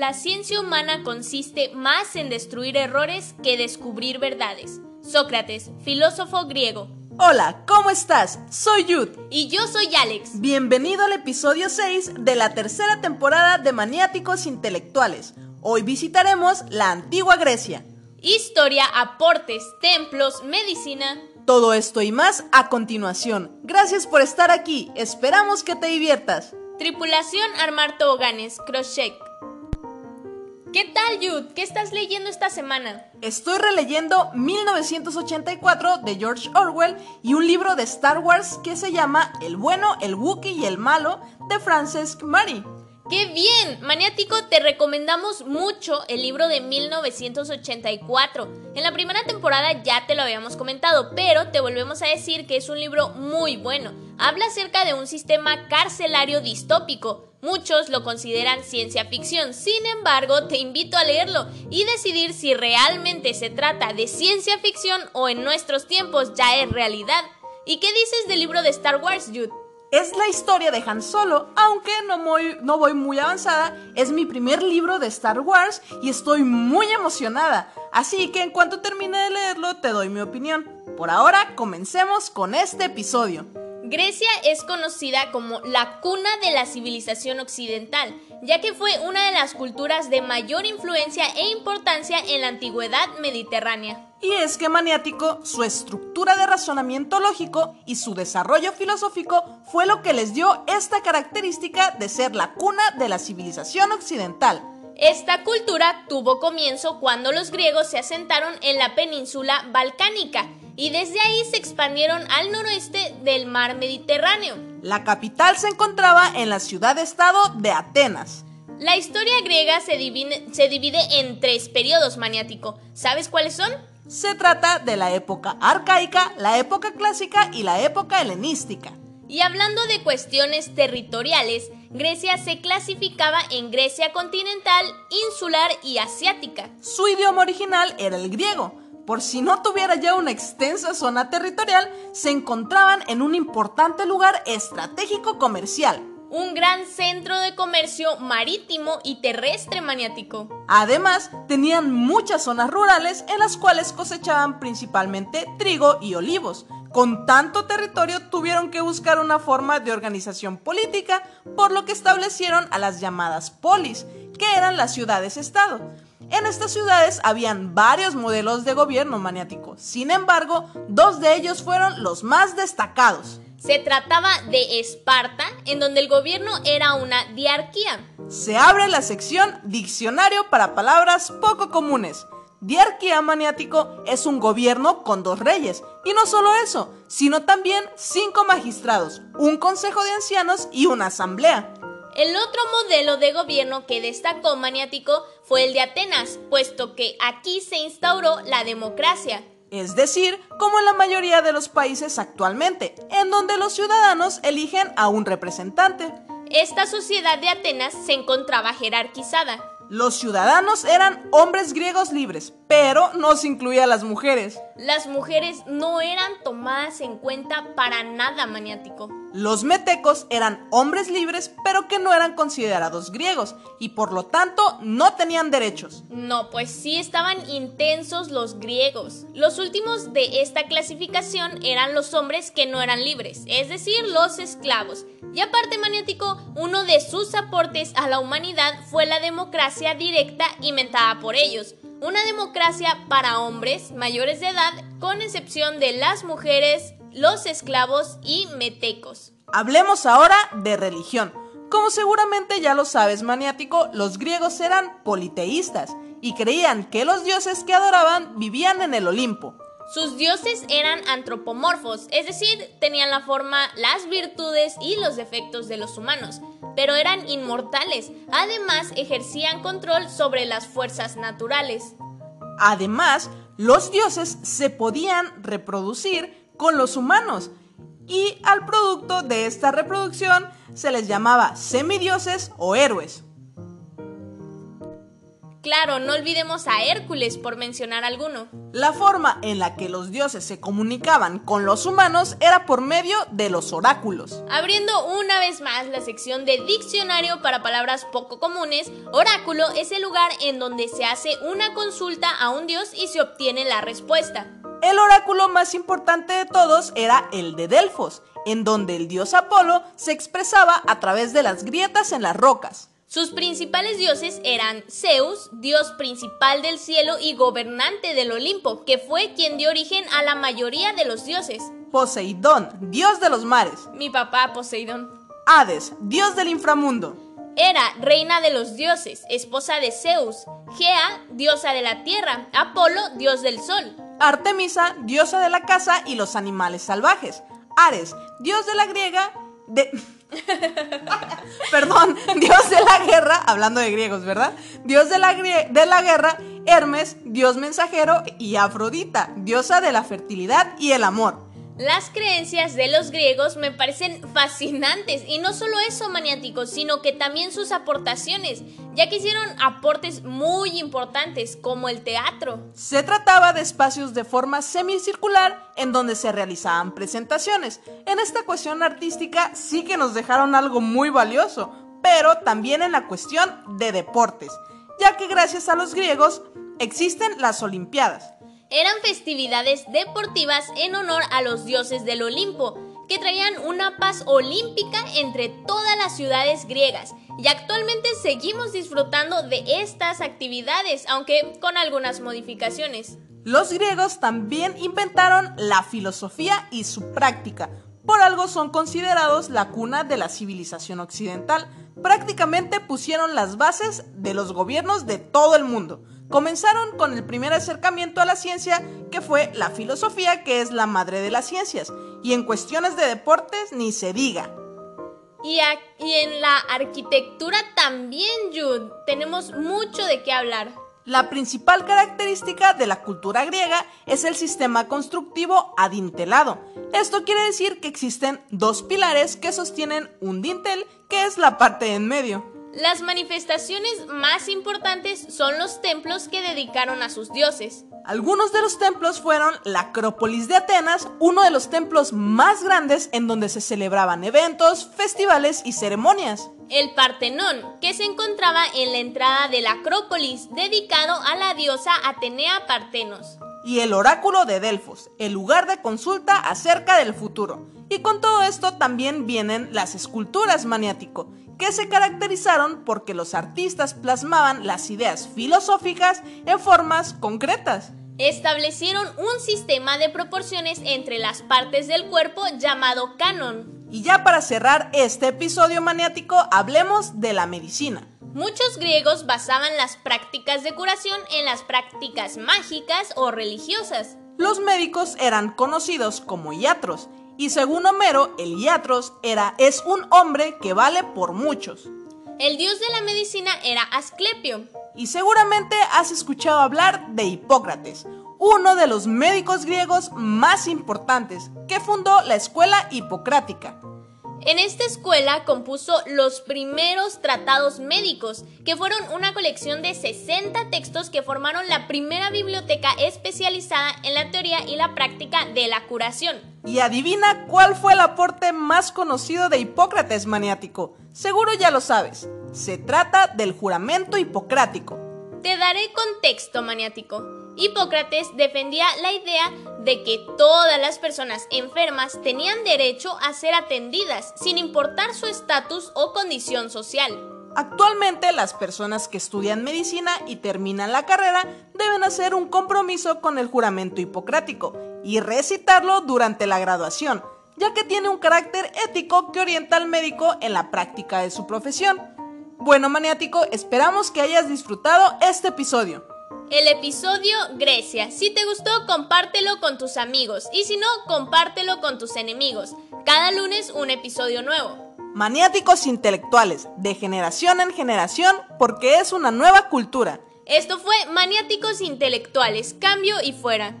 la ciencia humana consiste más en destruir errores que descubrir verdades. Sócrates, filósofo griego. Hola, ¿cómo estás? Soy Yud. Y yo soy Alex. Bienvenido al episodio 6 de la tercera temporada de Maniáticos Intelectuales. Hoy visitaremos la antigua Grecia. Historia, aportes, templos, medicina. Todo esto y más a continuación. Gracias por estar aquí. Esperamos que te diviertas. Tripulación armar toboganes, crochet. ¿Qué tal, Jude? ¿Qué estás leyendo esta semana? Estoy releyendo 1984 de George Orwell y un libro de Star Wars que se llama El bueno, el Wookiee y el malo de Francesc Mary. ¡Qué bien! Maniático, te recomendamos mucho el libro de 1984. En la primera temporada ya te lo habíamos comentado, pero te volvemos a decir que es un libro muy bueno. Habla acerca de un sistema carcelario distópico. Muchos lo consideran ciencia ficción, sin embargo, te invito a leerlo y decidir si realmente se trata de ciencia ficción o en nuestros tiempos ya es realidad. ¿Y qué dices del libro de Star Wars, Jude? Es la historia de Han Solo, aunque no, no voy muy avanzada, es mi primer libro de Star Wars y estoy muy emocionada, así que en cuanto termine de leerlo te doy mi opinión. Por ahora, comencemos con este episodio. Grecia es conocida como la cuna de la civilización occidental, ya que fue una de las culturas de mayor influencia e importancia en la antigüedad mediterránea. Y es que maniático, su estructura de razonamiento lógico y su desarrollo filosófico fue lo que les dio esta característica de ser la cuna de la civilización occidental. Esta cultura tuvo comienzo cuando los griegos se asentaron en la península balcánica y desde ahí se expandieron al noroeste del mar Mediterráneo. La capital se encontraba en la ciudad-estado de Atenas. La historia griega se divide, se divide en tres periodos maniático. ¿Sabes cuáles son? Se trata de la época arcaica, la época clásica y la época helenística. Y hablando de cuestiones territoriales, Grecia se clasificaba en Grecia continental, insular y asiática. Su idioma original era el griego. Por si no tuviera ya una extensa zona territorial, se encontraban en un importante lugar estratégico comercial un gran centro de comercio marítimo y terrestre maniático. Además, tenían muchas zonas rurales en las cuales cosechaban principalmente trigo y olivos. Con tanto territorio tuvieron que buscar una forma de organización política, por lo que establecieron a las llamadas polis, que eran las ciudades-estado. En estas ciudades habían varios modelos de gobierno maniático, sin embargo, dos de ellos fueron los más destacados. Se trataba de Esparta, en donde el gobierno era una diarquía. Se abre la sección Diccionario para palabras poco comunes. Diarquía maniático es un gobierno con dos reyes, y no solo eso, sino también cinco magistrados, un consejo de ancianos y una asamblea. El otro modelo de gobierno que destacó Maniático fue el de Atenas, puesto que aquí se instauró la democracia es decir, como en la mayoría de los países actualmente, en donde los ciudadanos eligen a un representante. Esta sociedad de Atenas se encontraba jerarquizada. Los ciudadanos eran hombres griegos libres, pero no se incluía a las mujeres. Las mujeres no eran tomadas en cuenta para nada maniático. Los metecos eran hombres libres, pero que no eran considerados griegos, y por lo tanto no tenían derechos. No, pues sí estaban intensos los griegos. Los últimos de esta clasificación eran los hombres que no eran libres, es decir, los esclavos. Y aparte maniático, uno de sus aportes a la humanidad fue la democracia directa inventada por ellos. Una democracia para hombres mayores de edad, con excepción de las mujeres, los esclavos y metecos. Hablemos ahora de religión. Como seguramente ya lo sabes, maniático, los griegos eran politeístas y creían que los dioses que adoraban vivían en el Olimpo. Sus dioses eran antropomorfos, es decir, tenían la forma, las virtudes y los defectos de los humanos, pero eran inmortales. Además, ejercían control sobre las fuerzas naturales. Además, los dioses se podían reproducir con los humanos. Y al producto de esta reproducción se les llamaba semidioses o héroes. Claro, no olvidemos a Hércules por mencionar alguno. La forma en la que los dioses se comunicaban con los humanos era por medio de los oráculos. Abriendo una vez más la sección de diccionario para palabras poco comunes, oráculo es el lugar en donde se hace una consulta a un dios y se obtiene la respuesta. El oráculo más importante de todos era el de Delfos, en donde el dios Apolo se expresaba a través de las grietas en las rocas. Sus principales dioses eran Zeus, dios principal del cielo y gobernante del Olimpo, que fue quien dio origen a la mayoría de los dioses. Poseidón, dios de los mares. Mi papá Poseidón. Hades, dios del inframundo. Hera, reina de los dioses, esposa de Zeus. Gea, diosa de la tierra. Apolo, dios del sol. Artemisa, diosa de la caza y los animales salvajes. Ares, dios de la griega de... Perdón, dios de la guerra, hablando de griegos, ¿verdad? Dios de la, de la guerra, Hermes, dios mensajero, y Afrodita, diosa de la fertilidad y el amor. Las creencias de los griegos me parecen fascinantes y no solo eso maniáticos, sino que también sus aportaciones, ya que hicieron aportes muy importantes como el teatro. Se trataba de espacios de forma semicircular en donde se realizaban presentaciones. En esta cuestión artística sí que nos dejaron algo muy valioso, pero también en la cuestión de deportes, ya que gracias a los griegos existen las Olimpiadas eran festividades deportivas en honor a los dioses del Olimpo, que traían una paz olímpica entre todas las ciudades griegas. Y actualmente seguimos disfrutando de estas actividades, aunque con algunas modificaciones. Los griegos también inventaron la filosofía y su práctica. Por algo son considerados la cuna de la civilización occidental. Prácticamente pusieron las bases de los gobiernos de todo el mundo. Comenzaron con el primer acercamiento a la ciencia, que fue la filosofía, que es la madre de las ciencias, y en cuestiones de deportes ni se diga. Y, en la arquitectura también, Jude, tenemos mucho de qué hablar. La principal característica de la cultura griega es el sistema constructivo adintelado. Esto quiere decir que existen dos pilares que sostienen un dintel, que es la parte en medio. Las manifestaciones más importantes son los templos que dedicaron a sus dioses. Algunos de los templos fueron la Acrópolis de Atenas, uno de los templos más grandes en donde se celebraban eventos, festivales y ceremonias. El Partenón, que se encontraba en la entrada de la Acrópolis, dedicado a la diosa Atenea Partenos. Y el Oráculo de Delfos, el lugar de consulta acerca del futuro. Y con todo esto también vienen las esculturas maniático, que se caracterizaron porque los artistas plasmaban las ideas filosóficas en formas concretas. Establecieron un sistema de proporciones entre las partes del cuerpo llamado canon. Y ya para cerrar este episodio maniático, hablemos de la medicina. Muchos griegos basaban las prácticas de curación en las prácticas mágicas o religiosas. Los médicos eran conocidos como iatros y según Homero, el Iatros era, es un hombre que vale por muchos. El dios de la medicina era Asclepio. Y seguramente has escuchado hablar de Hipócrates, uno de los médicos griegos más importantes, que fundó la escuela hipocrática. En esta escuela compuso los primeros tratados médicos, que fueron una colección de 60 textos que formaron la primera biblioteca especializada en la teoría y la práctica de la curación. Y adivina cuál fue el aporte más conocido de Hipócrates maniático. Seguro ya lo sabes. Se trata del juramento hipocrático. Te daré contexto maniático. Hipócrates defendía la idea de que todas las personas enfermas tenían derecho a ser atendidas sin importar su estatus o condición social. Actualmente las personas que estudian medicina y terminan la carrera deben hacer un compromiso con el juramento hipocrático y recitarlo durante la graduación, ya que tiene un carácter ético que orienta al médico en la práctica de su profesión. Bueno, maniático, esperamos que hayas disfrutado este episodio el episodio Grecia. Si te gustó, compártelo con tus amigos y si no, compártelo con tus enemigos. Cada lunes un episodio nuevo. Maniáticos intelectuales, de generación en generación, porque es una nueva cultura. Esto fue Maniáticos intelectuales, cambio y fuera.